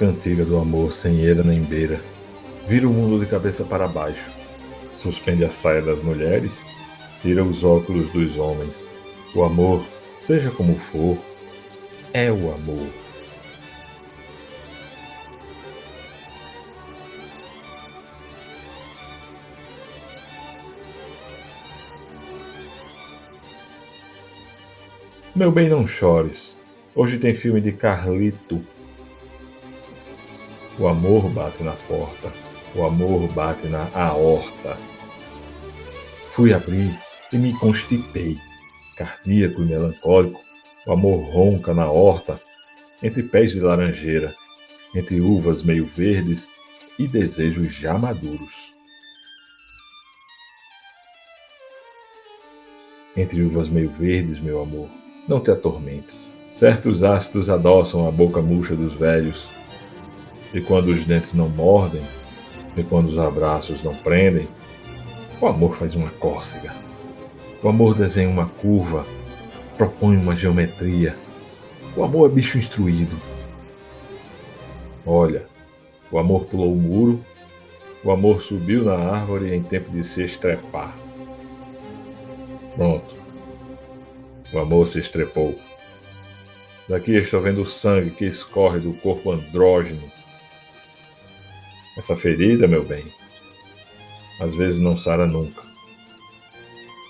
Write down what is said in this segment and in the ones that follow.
Cantiga do amor sem eira nem beira. Vira o mundo de cabeça para baixo. Suspende a saia das mulheres, tira os óculos dos homens. O amor, seja como for, é o amor. Meu bem, não chores. Hoje tem filme de Carlito. O amor bate na porta, o amor bate na aorta. Fui abrir e me constipei, cardíaco e melancólico. O amor ronca na horta, entre pés de laranjeira, entre uvas meio verdes e desejos já maduros. Entre uvas meio verdes, meu amor, não te atormentes. Certos ácidos adoçam a boca murcha dos velhos, e quando os dentes não mordem, e quando os abraços não prendem, o amor faz uma cócega. O amor desenha uma curva, propõe uma geometria. O amor é bicho instruído. Olha, o amor pulou o muro, o amor subiu na árvore em tempo de se estrepar. Pronto. O amor se estrepou. Daqui estou vendo o sangue que escorre do corpo andrógeno essa ferida, meu bem, às vezes não sara nunca.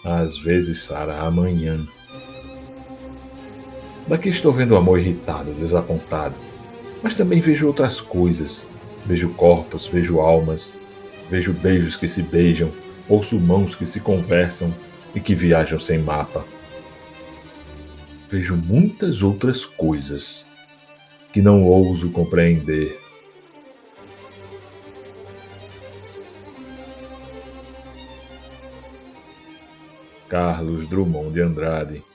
Às vezes sara amanhã. Daqui estou vendo o amor irritado, desapontado, mas também vejo outras coisas. Vejo corpos, vejo almas, vejo beijos que se beijam, ouço mãos que se conversam e que viajam sem mapa. Vejo muitas outras coisas que não ouso compreender Carlos Drummond de Andrade